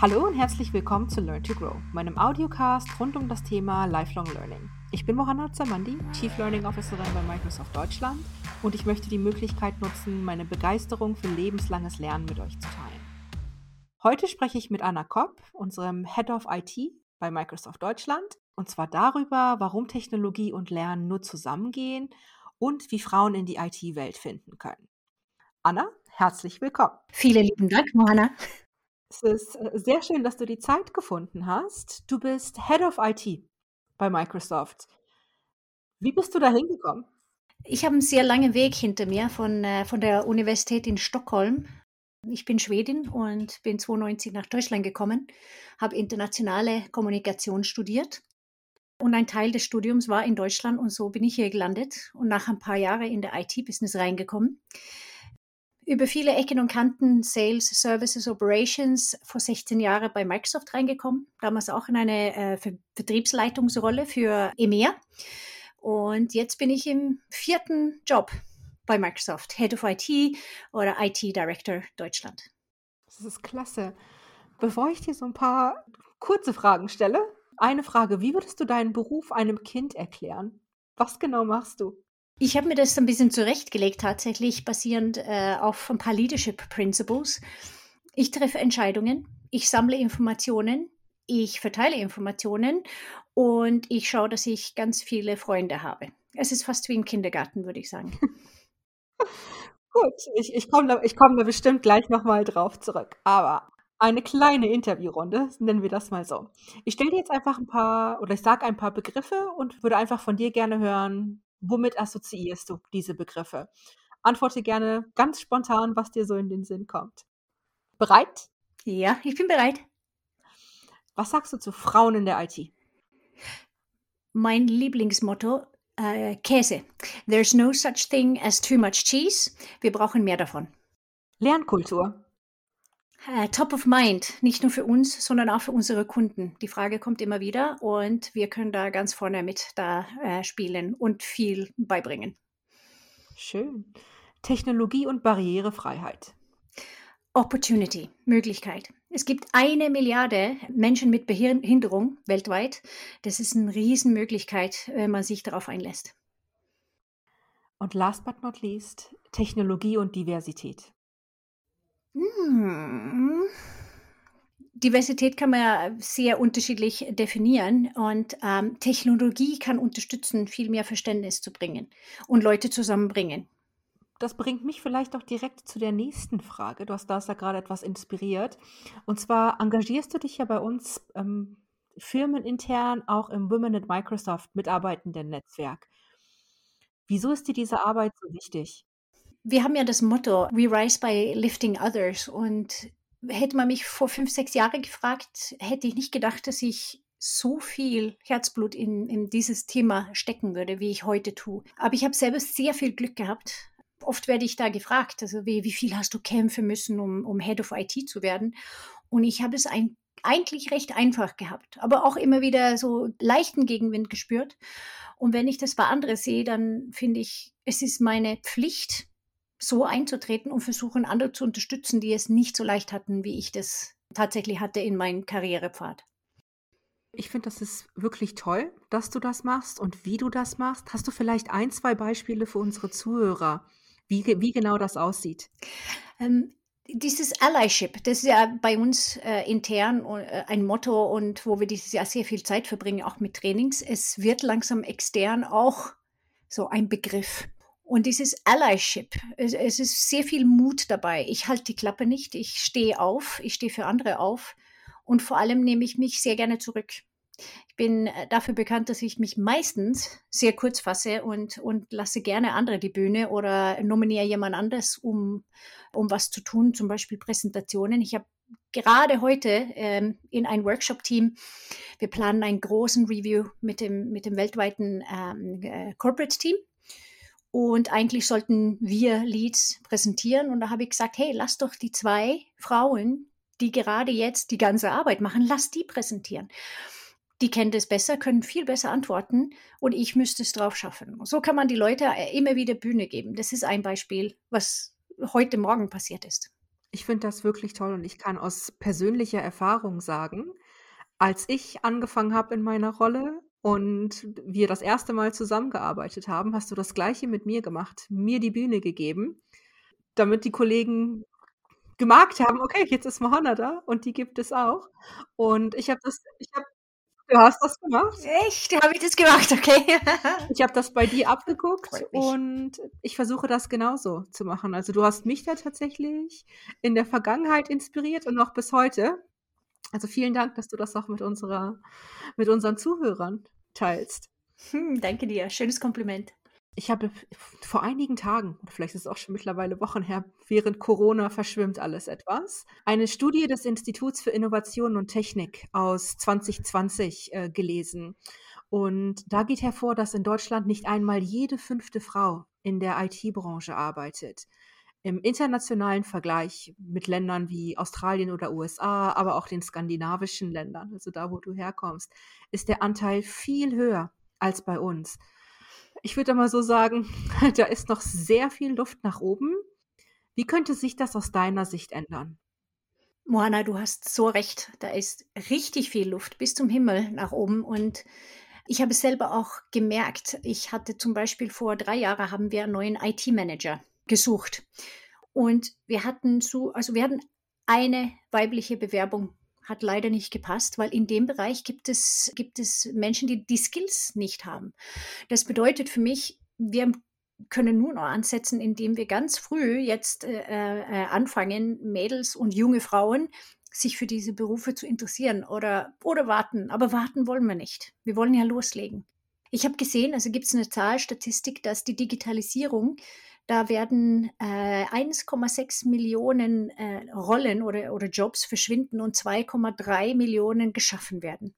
Hallo und herzlich willkommen zu Learn to Grow, meinem Audiocast rund um das Thema Lifelong Learning. Ich bin Mohanna Zamandi, Chief Learning Officerin bei Microsoft Deutschland und ich möchte die Möglichkeit nutzen, meine Begeisterung für lebenslanges Lernen mit euch zu teilen. Heute spreche ich mit Anna Kopp, unserem Head of IT bei Microsoft Deutschland, und zwar darüber, warum Technologie und Lernen nur zusammengehen und wie Frauen in die IT-Welt finden können. Anna, herzlich willkommen. Vielen lieben Dank, Mohanna. Es ist äh, sehr schön, dass du die Zeit gefunden hast. Du bist Head of IT bei Microsoft. Wie bist du da hingekommen? Ich habe einen sehr langen Weg hinter mir von, äh, von der Universität in Stockholm. Ich bin Schwedin und bin 92 nach Deutschland gekommen, habe internationale Kommunikation studiert und ein Teil des Studiums war in Deutschland und so bin ich hier gelandet und nach ein paar Jahren in der IT-Business reingekommen über viele Ecken und Kanten Sales, Services, Operations vor 16 Jahren bei Microsoft reingekommen, damals auch in eine äh, Vertriebsleitungsrolle für EMEA. Und jetzt bin ich im vierten Job bei Microsoft, Head of IT oder IT Director Deutschland. Das ist klasse. Bevor ich dir so ein paar kurze Fragen stelle, eine Frage, wie würdest du deinen Beruf einem Kind erklären? Was genau machst du? Ich habe mir das ein bisschen zurechtgelegt, tatsächlich basierend äh, auf ein paar Leadership Principles. Ich treffe Entscheidungen, ich sammle Informationen, ich verteile Informationen und ich schaue, dass ich ganz viele Freunde habe. Es ist fast wie im Kindergarten, würde ich sagen. Gut, ich, ich komme da, komm da bestimmt gleich nochmal drauf zurück. Aber eine kleine Interviewrunde, nennen wir das mal so. Ich stelle dir jetzt einfach ein paar oder ich sage ein paar Begriffe und würde einfach von dir gerne hören, Womit assoziierst du diese Begriffe? Antworte gerne ganz spontan, was dir so in den Sinn kommt. Bereit? Ja, ich bin bereit. Was sagst du zu Frauen in der IT? Mein Lieblingsmotto, äh, Käse. There's no such thing as too much cheese. Wir brauchen mehr davon. Lernkultur. Äh, top of mind, nicht nur für uns, sondern auch für unsere Kunden. Die Frage kommt immer wieder und wir können da ganz vorne mit da äh, spielen und viel beibringen. Schön. Technologie und Barrierefreiheit. Opportunity, Möglichkeit. Es gibt eine Milliarde Menschen mit Behinderung weltweit. Das ist eine Riesenmöglichkeit, wenn man sich darauf einlässt. Und last but not least, Technologie und Diversität. Hm. Diversität kann man ja sehr unterschiedlich definieren und ähm, Technologie kann unterstützen, viel mehr Verständnis zu bringen und Leute zusammenbringen. Das bringt mich vielleicht auch direkt zu der nächsten Frage. Du hast da ja gerade etwas inspiriert. Und zwar engagierst du dich ja bei uns ähm, firmenintern auch im Women at Microsoft mitarbeitenden Netzwerk. Wieso ist dir diese Arbeit so wichtig? Wir haben ja das Motto, We Rise by Lifting Others. Und hätte man mich vor fünf, sechs Jahren gefragt, hätte ich nicht gedacht, dass ich so viel Herzblut in, in dieses Thema stecken würde, wie ich heute tue. Aber ich habe selber sehr viel Glück gehabt. Oft werde ich da gefragt, also wie, wie viel hast du kämpfen müssen, um, um Head of IT zu werden? Und ich habe es ein, eigentlich recht einfach gehabt, aber auch immer wieder so leichten Gegenwind gespürt. Und wenn ich das bei anderen sehe, dann finde ich, es ist meine Pflicht, so einzutreten und versuchen, andere zu unterstützen, die es nicht so leicht hatten, wie ich das tatsächlich hatte in meinem Karrierepfad. Ich finde, das ist wirklich toll, dass du das machst und wie du das machst. Hast du vielleicht ein, zwei Beispiele für unsere Zuhörer, wie, wie genau das aussieht? Ähm, dieses Allyship, das ist ja bei uns äh, intern äh, ein Motto und wo wir dieses Jahr sehr viel Zeit verbringen, auch mit Trainings. Es wird langsam extern auch so ein Begriff. Und dieses Allyship, es, es, ist sehr viel Mut dabei. Ich halte die Klappe nicht, ich stehe auf, ich stehe für andere auf und vor allem nehme ich mich sehr gerne zurück. Ich bin äh, dafür bekannt, dass ich mich meistens sehr kurz fasse und, und lasse gerne andere die Bühne oder nominiere jemand anders, um, um was zu tun, zum Beispiel Präsentationen. Ich habe gerade heute ähm, in ein Workshop-Team. Wir planen einen großen Review mit dem, mit dem weltweiten ähm, äh, Corporate-Team. Und eigentlich sollten wir Leads präsentieren. Und da habe ich gesagt, hey, lass doch die zwei Frauen, die gerade jetzt die ganze Arbeit machen, lass die präsentieren. Die kennen das besser, können viel besser antworten und ich müsste es drauf schaffen. So kann man die Leute immer wieder Bühne geben. Das ist ein Beispiel, was heute Morgen passiert ist. Ich finde das wirklich toll und ich kann aus persönlicher Erfahrung sagen, als ich angefangen habe in meiner Rolle und wir das erste Mal zusammengearbeitet haben, hast du das Gleiche mit mir gemacht, mir die Bühne gegeben, damit die Kollegen gemerkt haben: „Okay, jetzt ist Mohanna da und die gibt es auch.“ Und ich habe das ich habe du hast das gemacht? Echt? Habe ich das gemacht? Okay. Ich habe das bei dir abgeguckt und ich versuche das genauso zu machen. Also, du hast mich da tatsächlich in der Vergangenheit inspiriert und noch bis heute. Also, vielen Dank, dass du das auch mit unserer mit unseren Zuhörern teilst. Hm, danke dir. Schönes Kompliment. Ich habe vor einigen Tagen, oder vielleicht ist es auch schon mittlerweile Wochen her, während Corona verschwimmt alles etwas, eine Studie des Instituts für Innovation und Technik aus 2020, äh, gelesen. Und da geht hervor, dass in Deutschland nicht einmal jede fünfte Frau in der IT-Branche arbeitet. Im internationalen Vergleich mit Ländern wie Australien oder USA, aber auch den skandinavischen Ländern, also da, wo du herkommst, ist der Anteil viel höher als bei uns. Ich würde mal so sagen, da ist noch sehr viel Luft nach oben. Wie könnte sich das aus deiner Sicht ändern? Moana, du hast so recht. Da ist richtig viel Luft bis zum Himmel nach oben. Und ich habe es selber auch gemerkt. Ich hatte zum Beispiel vor drei Jahren haben wir einen neuen IT-Manager gesucht. Und wir hatten so, also wir hatten eine weibliche Bewerbung hat leider nicht gepasst, weil in dem Bereich gibt es, gibt es Menschen, die die Skills nicht haben. Das bedeutet für mich, wir können nur noch ansetzen, indem wir ganz früh jetzt äh, äh, anfangen, Mädels und junge Frauen sich für diese Berufe zu interessieren oder, oder warten. Aber warten wollen wir nicht. Wir wollen ja loslegen. Ich habe gesehen, also gibt es eine Zahl, Statistik, dass die Digitalisierung da werden äh, 1,6 Millionen äh, Rollen oder, oder Jobs verschwinden und 2,3 Millionen geschaffen werden.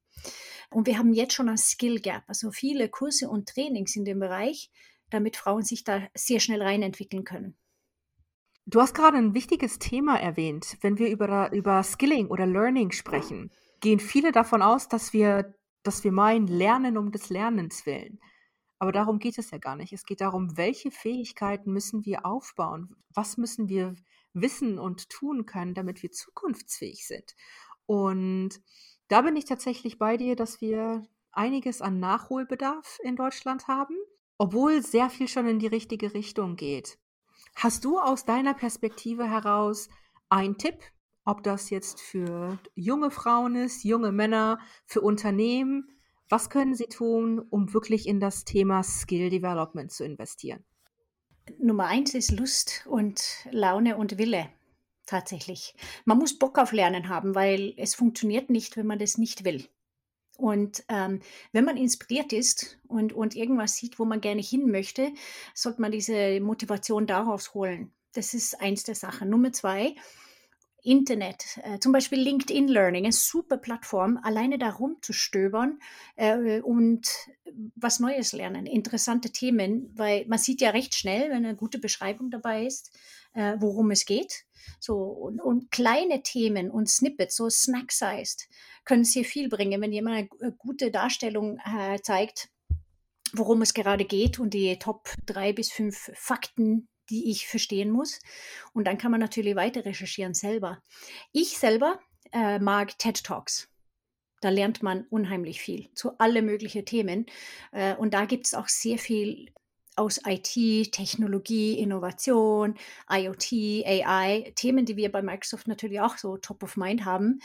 Und wir haben jetzt schon ein Skill Gap, also viele Kurse und Trainings in dem Bereich, damit Frauen sich da sehr schnell reinentwickeln können. Du hast gerade ein wichtiges Thema erwähnt. Wenn wir über, über Skilling oder Learning sprechen, gehen viele davon aus, dass wir, dass wir meinen, lernen um des Lernens willen. Aber darum geht es ja gar nicht. Es geht darum, welche Fähigkeiten müssen wir aufbauen? Was müssen wir wissen und tun können, damit wir zukunftsfähig sind? Und da bin ich tatsächlich bei dir, dass wir einiges an Nachholbedarf in Deutschland haben, obwohl sehr viel schon in die richtige Richtung geht. Hast du aus deiner Perspektive heraus einen Tipp, ob das jetzt für junge Frauen ist, junge Männer, für Unternehmen, was können Sie tun, um wirklich in das Thema Skill Development zu investieren? Nummer eins ist Lust und Laune und Wille. Tatsächlich. Man muss Bock auf Lernen haben, weil es funktioniert nicht, wenn man das nicht will. Und ähm, wenn man inspiriert ist und, und irgendwas sieht, wo man gerne hin möchte, sollte man diese Motivation daraus holen. Das ist eins der Sachen. Nummer zwei, Internet, äh, zum Beispiel LinkedIn Learning, eine super Plattform, alleine da rumzustöbern äh, und was Neues lernen, interessante Themen, weil man sieht ja recht schnell, wenn eine gute Beschreibung dabei ist, äh, worum es geht. So, und, und, kleine Themen und Snippets, so snack-sized, können sehr viel bringen, wenn jemand eine gute Darstellung äh, zeigt, worum es gerade geht und die Top drei bis fünf Fakten die ich verstehen muss. Und dann kann man natürlich weiter recherchieren selber. Ich selber äh, mag TED Talks. Da lernt man unheimlich viel zu alle möglichen Themen. Äh, und da gibt es auch sehr viel aus IT, Technologie, Innovation, IoT, AI, Themen, die wir bei Microsoft natürlich auch so top of mind haben,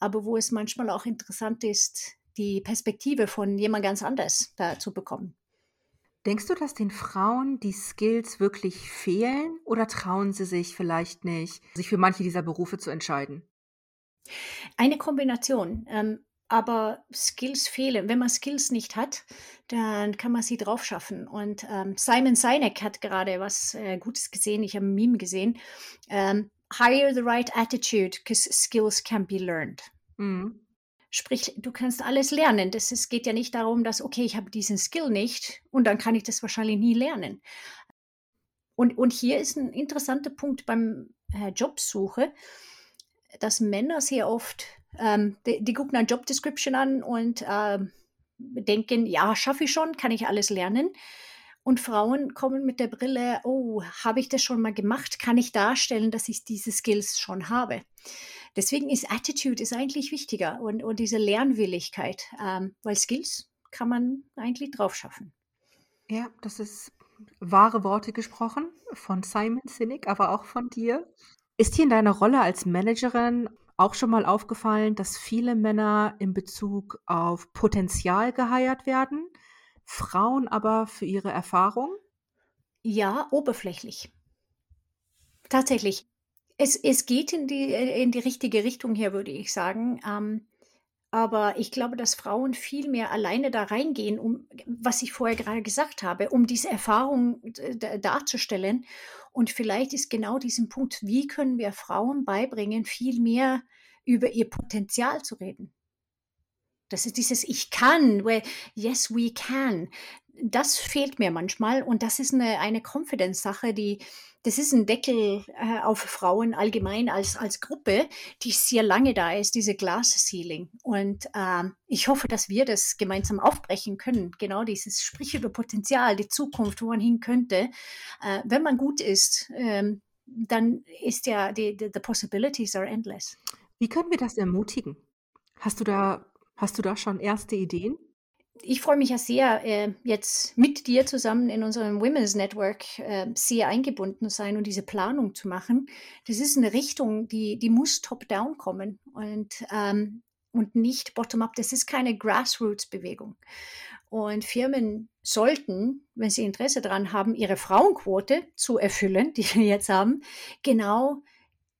aber wo es manchmal auch interessant ist, die Perspektive von jemand ganz anders da zu bekommen. Denkst du, dass den Frauen die Skills wirklich fehlen oder trauen sie sich vielleicht nicht, sich für manche dieser Berufe zu entscheiden? Eine Kombination. Ähm, aber Skills fehlen. Wenn man Skills nicht hat, dann kann man sie drauf schaffen. Und ähm, Simon Sinek hat gerade was äh, Gutes gesehen. Ich habe ein Meme gesehen. Ähm, Hire the right attitude, because skills can be learned. Mhm. Sprich, du kannst alles lernen. Das es geht ja nicht darum, dass, okay, ich habe diesen Skill nicht und dann kann ich das wahrscheinlich nie lernen. Und, und hier ist ein interessanter Punkt beim äh, Jobsuche, dass Männer sehr oft, ähm, die, die, gucken eine Job Description an und äh, denken, ja, schaffe ich schon, kann ich alles lernen. Und Frauen kommen mit der Brille, oh, habe ich das schon mal gemacht? Kann ich darstellen, dass ich diese Skills schon habe? Deswegen ist Attitude ist eigentlich wichtiger und, und diese Lernwilligkeit, ähm, weil Skills kann man eigentlich drauf schaffen. Ja, das ist wahre Worte gesprochen von Simon Sinek, aber auch von dir. Ist dir in deiner Rolle als Managerin auch schon mal aufgefallen, dass viele Männer in Bezug auf Potenzial geheiert werden, Frauen aber für ihre Erfahrung? Ja, oberflächlich. Tatsächlich. Es, es geht in die, in die richtige Richtung hier, würde ich sagen. Ähm, aber ich glaube, dass Frauen viel mehr alleine da reingehen, um, was ich vorher gerade gesagt habe, um diese Erfahrung darzustellen. Und vielleicht ist genau diesen Punkt, wie können wir Frauen beibringen, viel mehr über ihr Potenzial zu reden. Das ist dieses Ich kann, where, yes, we can. Das fehlt mir manchmal und das ist eine, eine Confidence-Sache, die, das ist ein Deckel äh, auf Frauen allgemein als, als Gruppe, die sehr lange da ist, diese Glass Ceiling. Und äh, ich hoffe, dass wir das gemeinsam aufbrechen können. Genau dieses Sprich über Potenzial, die Zukunft, wo man hin könnte. Äh, wenn man gut ist, ähm, dann ist ja, die, die, the possibilities are endless. Wie können wir das ermutigen? Hast du da, hast du da schon erste Ideen? Ich freue mich ja sehr, äh, jetzt mit dir zusammen in unserem Women's Network äh, sehr eingebunden zu sein und diese Planung zu machen. Das ist eine Richtung, die, die muss top-down kommen und, ähm, und nicht bottom-up. Das ist keine Grassroots-Bewegung. Und Firmen sollten, wenn sie Interesse daran haben, ihre Frauenquote zu erfüllen, die wir jetzt haben, genau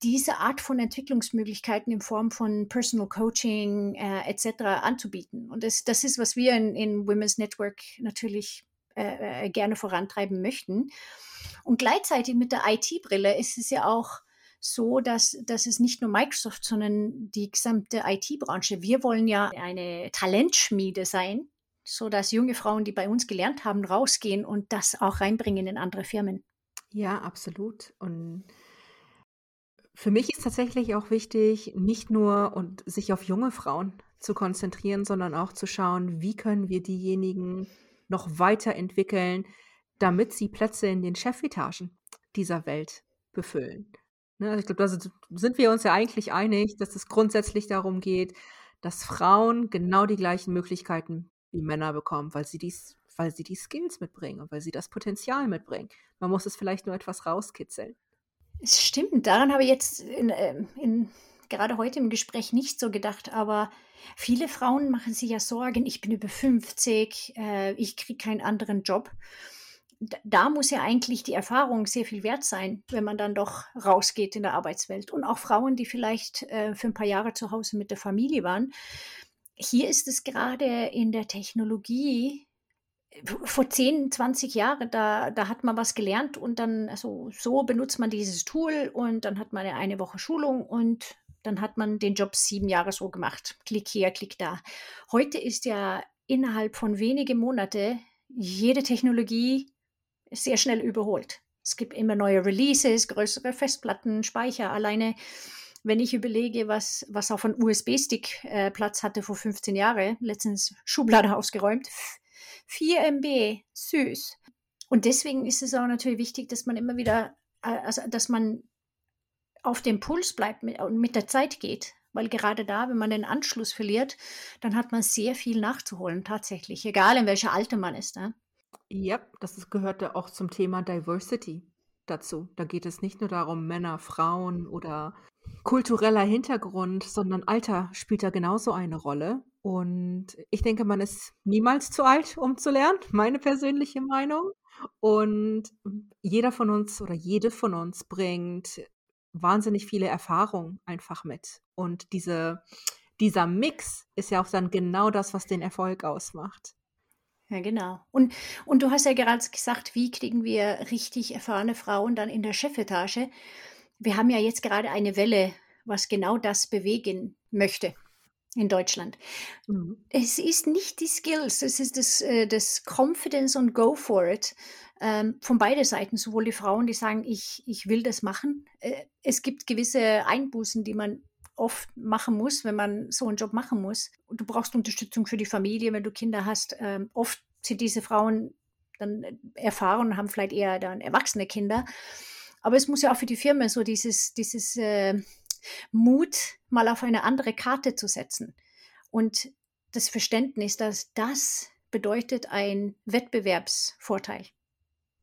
diese Art von Entwicklungsmöglichkeiten in Form von Personal Coaching äh, etc. anzubieten. Und das, das ist, was wir in, in Women's Network natürlich äh, äh gerne vorantreiben möchten. Und gleichzeitig mit der IT-Brille ist es ja auch so, dass, dass es nicht nur Microsoft, sondern die gesamte IT-Branche, wir wollen ja eine Talentschmiede sein, so dass junge Frauen, die bei uns gelernt haben, rausgehen und das auch reinbringen in andere Firmen. Ja, absolut. Und für mich ist tatsächlich auch wichtig, nicht nur und sich auf junge Frauen zu konzentrieren, sondern auch zu schauen, wie können wir diejenigen noch weiterentwickeln, damit sie Plätze in den Chefetagen dieser Welt befüllen. Ne, also ich glaube, da sind wir uns ja eigentlich einig, dass es grundsätzlich darum geht, dass Frauen genau die gleichen Möglichkeiten wie Männer bekommen, weil sie dies, weil sie die Skills mitbringen und weil sie das Potenzial mitbringen. Man muss es vielleicht nur etwas rauskitzeln. Es stimmt, daran habe ich jetzt in, ähm, in, gerade heute im Gespräch nicht so gedacht, aber viele Frauen machen sich ja Sorgen, ich bin über 50, äh, ich kriege keinen anderen Job. Da muss ja eigentlich die Erfahrung sehr viel wert sein, wenn man dann doch rausgeht in der Arbeitswelt. Und auch Frauen, die vielleicht äh, für ein paar Jahre zu Hause mit der Familie waren. Hier ist es gerade in der Technologie vor 10, 20 Jahren, da, da hat man was gelernt und dann, also so benutzt man dieses Tool und dann hat man eine Woche Schulung und dann hat man den Job sieben Jahre so gemacht. Klick hier, klick da. Heute ist ja innerhalb von wenigen Monaten jede Technologie sehr schnell überholt. Es gibt immer neue Releases, größere Festplatten, Speicher. Alleine, wenn ich überlege, was, was auf einem USB-Stick äh, Platz hatte vor 15 Jahren, letztens Schublade ausgeräumt, 4 MB, süß. Und deswegen ist es auch natürlich wichtig, dass man immer wieder, äh, also dass man auf dem Puls bleibt und mit der Zeit geht. Weil gerade da, wenn man den Anschluss verliert, dann hat man sehr viel nachzuholen, tatsächlich, egal in welcher Alter man ist. Ne? Ja, das gehört ja auch zum Thema Diversity dazu. Da geht es nicht nur darum, Männer, Frauen oder kultureller Hintergrund, sondern Alter spielt da genauso eine Rolle. Und ich denke, man ist niemals zu alt, um zu lernen, meine persönliche Meinung. Und jeder von uns oder jede von uns bringt wahnsinnig viele Erfahrungen einfach mit. Und diese, dieser Mix ist ja auch dann genau das, was den Erfolg ausmacht. Ja, genau. Und, und du hast ja gerade gesagt, wie kriegen wir richtig erfahrene Frauen dann in der Chefetage? Wir haben ja jetzt gerade eine Welle, was genau das bewegen möchte in Deutschland. Mhm. Es ist nicht die Skills, es ist das, äh, das Confidence und Go for it ähm, von beiden Seiten, sowohl die Frauen, die sagen, ich, ich will das machen. Äh, es gibt gewisse Einbußen, die man oft machen muss, wenn man so einen Job machen muss. Du brauchst Unterstützung für die Familie, wenn du Kinder hast. Ähm, oft sind diese Frauen dann erfahren und haben vielleicht eher dann erwachsene Kinder. Aber es muss ja auch für die Firma so dieses, dieses äh, Mut, mal auf eine andere Karte zu setzen. Und das Verständnis, dass das bedeutet ein Wettbewerbsvorteil.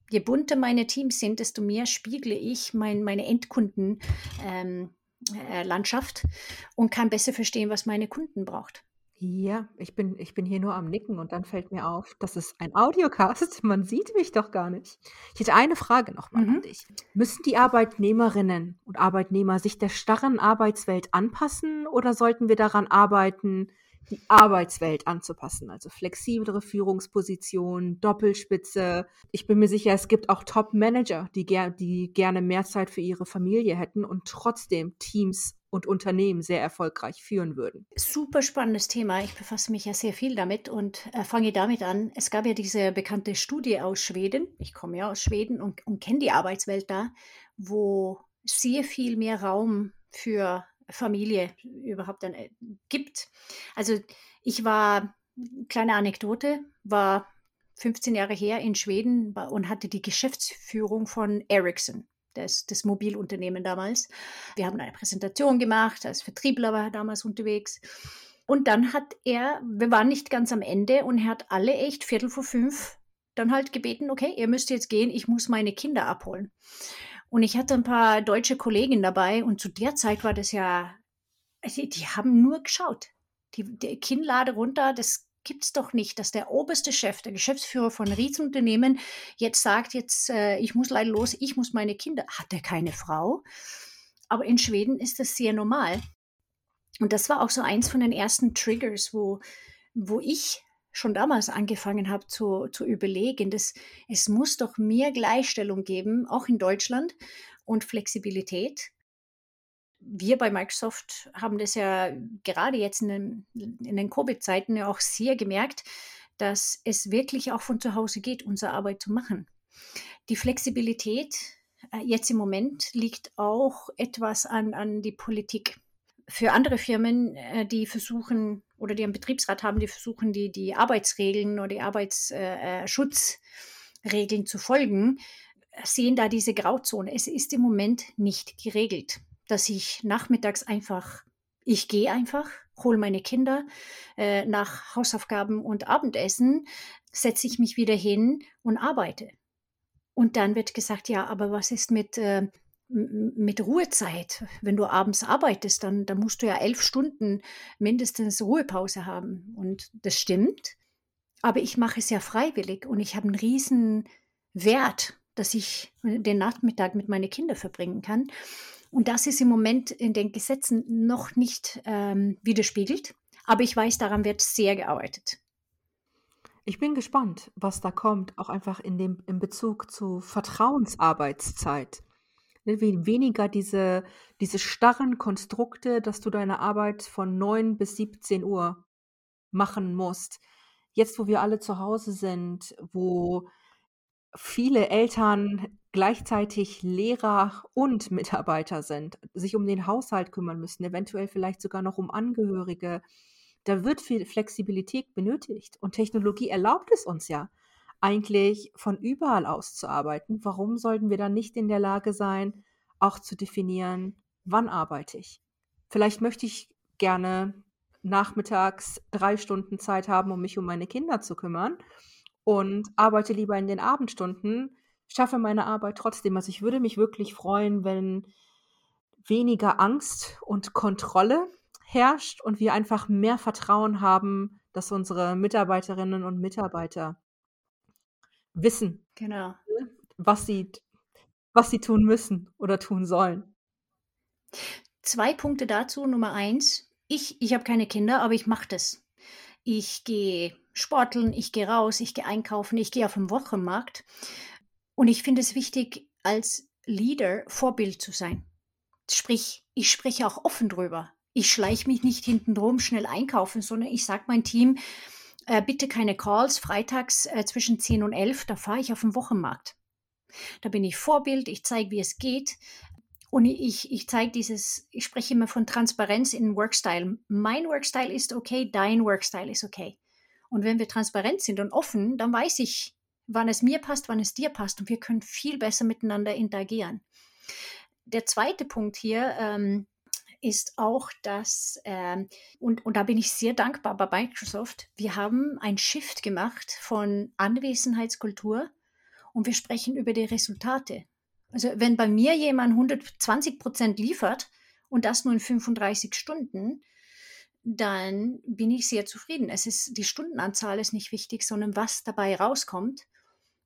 Je bunter meine Teams sind, desto mehr spiegle ich mein, meine Endkundenlandschaft ähm, äh, und kann besser verstehen, was meine Kunden braucht. Ja, ich bin ich bin hier nur am Nicken und dann fällt mir auf, das ist ein Audiocast. Man sieht mich doch gar nicht. Ich hätte eine Frage noch mal an mhm. dich. Müssen die Arbeitnehmerinnen und Arbeitnehmer sich der starren Arbeitswelt anpassen oder sollten wir daran arbeiten, die Arbeitswelt anzupassen? Also flexiblere Führungspositionen, Doppelspitze. Ich bin mir sicher, es gibt auch Top-Manager, die ger die gerne mehr Zeit für ihre Familie hätten und trotzdem Teams und Unternehmen sehr erfolgreich führen würden. Super spannendes Thema. Ich befasse mich ja sehr viel damit und äh, fange damit an. Es gab ja diese bekannte Studie aus Schweden. Ich komme ja aus Schweden und, und kenne die Arbeitswelt da, wo sehr viel mehr Raum für Familie überhaupt dann äh, gibt. Also ich war, kleine Anekdote, war 15 Jahre her in Schweden und hatte die Geschäftsführung von Ericsson das, das Mobilunternehmen damals. Wir haben eine Präsentation gemacht, als Vertriebler war er damals unterwegs. Und dann hat er, wir waren nicht ganz am Ende und er hat alle echt Viertel vor fünf dann halt gebeten, okay, ihr müsst jetzt gehen, ich muss meine Kinder abholen. Und ich hatte ein paar deutsche Kollegen dabei und zu der Zeit war das ja, die, die haben nur geschaut. Die, die Kinnlade runter, das gibt es doch nicht, dass der oberste Chef, der Geschäftsführer von Riesenunternehmen jetzt sagt, jetzt, äh, ich muss leider los, ich muss meine Kinder. Hat er keine Frau? Aber in Schweden ist das sehr normal. Und das war auch so eins von den ersten Triggers, wo, wo ich schon damals angefangen habe zu, zu überlegen, dass es muss doch mehr Gleichstellung geben, auch in Deutschland und Flexibilität wir bei Microsoft haben das ja gerade jetzt in den, in den Covid-Zeiten ja auch sehr gemerkt, dass es wirklich auch von zu Hause geht, unsere Arbeit zu machen. Die Flexibilität äh, jetzt im Moment liegt auch etwas an, an die Politik. Für andere Firmen, äh, die versuchen oder die einen Betriebsrat haben, die versuchen, die, die Arbeitsregeln oder die Arbeitsschutzregeln äh, zu folgen, sehen da diese Grauzone. Es ist im Moment nicht geregelt dass ich nachmittags einfach, ich gehe einfach, hole meine Kinder äh, nach Hausaufgaben und Abendessen, setze ich mich wieder hin und arbeite. Und dann wird gesagt, ja, aber was ist mit, äh, mit Ruhezeit? Wenn du abends arbeitest, dann, dann musst du ja elf Stunden mindestens Ruhepause haben. Und das stimmt. Aber ich mache es ja freiwillig und ich habe einen riesen Wert, dass ich den Nachmittag mit meinen Kindern verbringen kann. Und das ist im Moment in den Gesetzen noch nicht ähm, widerspiegelt. Aber ich weiß, daran wird sehr gearbeitet. Ich bin gespannt, was da kommt, auch einfach in dem in Bezug zu Vertrauensarbeitszeit. Ne, weniger diese, diese starren Konstrukte, dass du deine Arbeit von 9 bis 17 Uhr machen musst. Jetzt, wo wir alle zu Hause sind, wo viele Eltern gleichzeitig Lehrer und Mitarbeiter sind, sich um den Haushalt kümmern müssen, eventuell vielleicht sogar noch um Angehörige. Da wird viel Flexibilität benötigt und Technologie erlaubt es uns ja eigentlich von überall aus zu arbeiten. Warum sollten wir dann nicht in der Lage sein, auch zu definieren, wann arbeite ich? Vielleicht möchte ich gerne nachmittags drei Stunden Zeit haben, um mich um meine Kinder zu kümmern und arbeite lieber in den Abendstunden, schaffe meine Arbeit trotzdem. Also ich würde mich wirklich freuen, wenn weniger Angst und Kontrolle herrscht und wir einfach mehr Vertrauen haben, dass unsere Mitarbeiterinnen und Mitarbeiter wissen, genau. Was sie, was sie tun müssen oder tun sollen. Zwei Punkte dazu. Nummer eins, ich, ich habe keine Kinder, aber ich mache das. Ich gehe sporteln, ich gehe raus, ich gehe einkaufen, ich gehe auf den Wochenmarkt. Und ich finde es wichtig, als Leader Vorbild zu sein. Sprich, ich spreche auch offen drüber. Ich schleiche mich nicht hinten drum schnell einkaufen, sondern ich sage mein Team, äh, bitte keine Calls, freitags äh, zwischen 10 und 11, da fahre ich auf den Wochenmarkt. Da bin ich Vorbild, ich zeige, wie es geht. Und ich, ich zeige dieses, ich spreche immer von Transparenz in Workstyle. Mein Workstyle ist okay, dein Workstyle ist okay. Und wenn wir transparent sind und offen, dann weiß ich, wann es mir passt, wann es dir passt und wir können viel besser miteinander interagieren. Der zweite Punkt hier ähm, ist auch, dass, ähm, und, und da bin ich sehr dankbar bei Microsoft, wir haben ein Shift gemacht von Anwesenheitskultur und wir sprechen über die Resultate. Also wenn bei mir jemand 120 Prozent liefert und das nur in 35 Stunden, dann bin ich sehr zufrieden. Es ist die Stundenanzahl ist nicht wichtig, sondern was dabei rauskommt.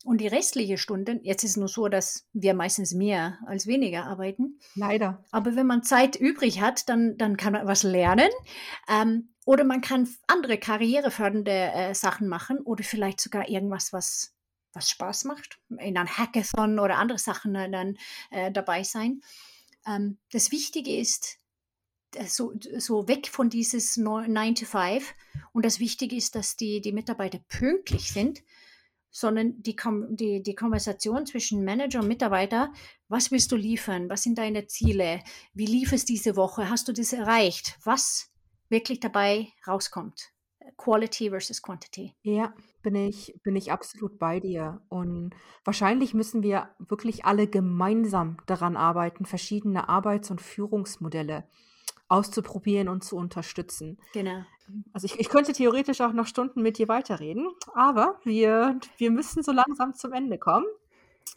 Und die restliche Stunde, jetzt ist es nur so, dass wir meistens mehr als weniger arbeiten. Leider. Aber wenn man Zeit übrig hat, dann, dann kann man was lernen. Ähm, oder man kann andere karrierefördernde äh, Sachen machen oder vielleicht sogar irgendwas, was, was Spaß macht. In einem Hackathon oder andere Sachen äh, dann äh, dabei sein. Ähm, das Wichtige ist, äh, so, so weg von dieses 9 to 5. Und das Wichtige ist, dass die, die Mitarbeiter pünktlich sind sondern die, die, die Konversation zwischen Manager und Mitarbeiter, was willst du liefern, was sind deine Ziele, wie lief es diese Woche, hast du das erreicht, was wirklich dabei rauskommt. Quality versus Quantity. Ja, bin ich, bin ich absolut bei dir. Und wahrscheinlich müssen wir wirklich alle gemeinsam daran arbeiten, verschiedene Arbeits- und Führungsmodelle auszuprobieren und zu unterstützen. Genau. Also ich, ich könnte theoretisch auch noch Stunden mit dir weiterreden, aber wir, wir müssen so langsam zum Ende kommen.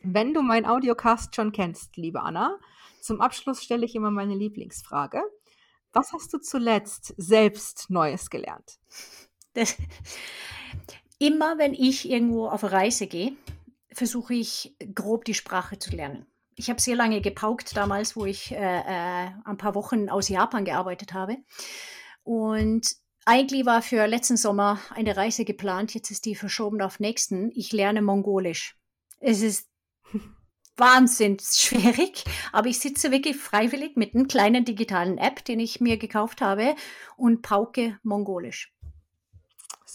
Wenn du meinen Audiocast schon kennst, liebe Anna, zum Abschluss stelle ich immer meine Lieblingsfrage. Was hast du zuletzt selbst Neues gelernt? Das, immer wenn ich irgendwo auf Reise gehe, versuche ich grob die Sprache zu lernen ich habe sehr lange gepaukt damals, wo ich äh, äh, ein paar Wochen aus Japan gearbeitet habe. Und eigentlich war für letzten Sommer eine Reise geplant, jetzt ist die verschoben auf nächsten. Ich lerne Mongolisch. Es ist wahnsinnig schwierig, aber ich sitze wirklich freiwillig mit einem kleinen digitalen App, den ich mir gekauft habe und pauke Mongolisch.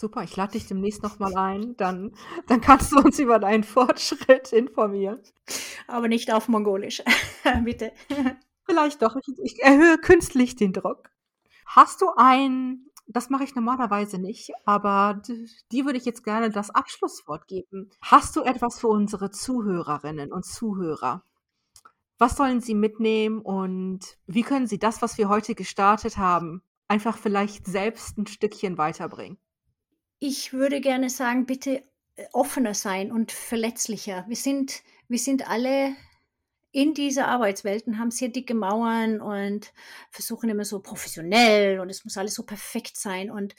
Super, ich lade dich demnächst nochmal ein. Dann, dann kannst du uns über deinen Fortschritt informieren. Aber nicht auf Mongolisch, bitte. Vielleicht doch. Ich, ich, erhöhe künstlich den Druck. Hast du ein, das mache ich normalerweise nicht, aber die würde ich jetzt gerne das Abschlusswort geben. Hast du etwas für unsere Zuhörerinnen und Zuhörer? Was sollen sie mitnehmen und wie können sie das, was wir heute gestartet haben, einfach vielleicht selbst ein Stückchen weiterbringen? Ich würde gerne sagen, bitte äh, offener sein und verletzlicher. Wir sind, wir sind alle in dieser Arbeitswelt und haben sehr dicke Mauern und versuchen immer so professionell und es muss alles so perfekt sein. Und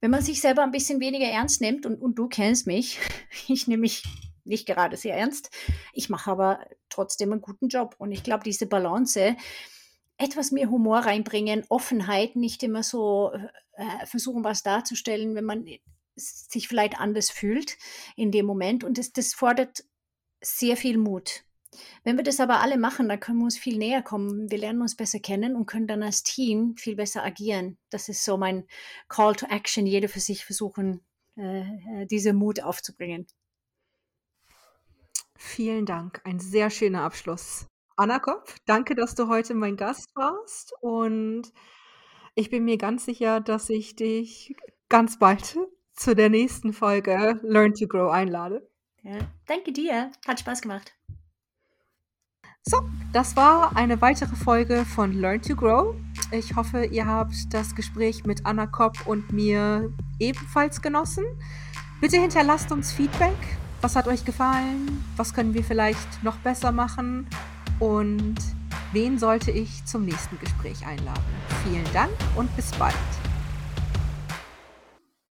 wenn man sich selber ein bisschen weniger ernst nimmt, und, und du kennst mich, ich nehme mich nicht gerade sehr ernst, ich mache aber trotzdem einen guten Job. Und ich glaube, diese Balance, etwas mehr Humor reinbringen, Offenheit, nicht immer so äh, versuchen, was darzustellen, wenn man sich vielleicht anders fühlt in dem Moment. Und das, das fordert sehr viel Mut. Wenn wir das aber alle machen, dann können wir uns viel näher kommen. Wir lernen uns besser kennen und können dann als Team viel besser agieren. Das ist so mein Call to Action. Jeder für sich versuchen, äh, äh diese Mut aufzubringen. Vielen Dank. Ein sehr schöner Abschluss. Anna Kopf, danke, dass du heute mein Gast warst. Und ich bin mir ganz sicher, dass ich dich ganz bald zu der nächsten Folge Learn to Grow einlade. Ja, danke dir. Hat Spaß gemacht. So, das war eine weitere Folge von Learn to Grow. Ich hoffe, ihr habt das Gespräch mit Anna Kopp und mir ebenfalls genossen. Bitte hinterlasst uns Feedback. Was hat euch gefallen? Was können wir vielleicht noch besser machen? Und wen sollte ich zum nächsten Gespräch einladen? Vielen Dank und bis bald.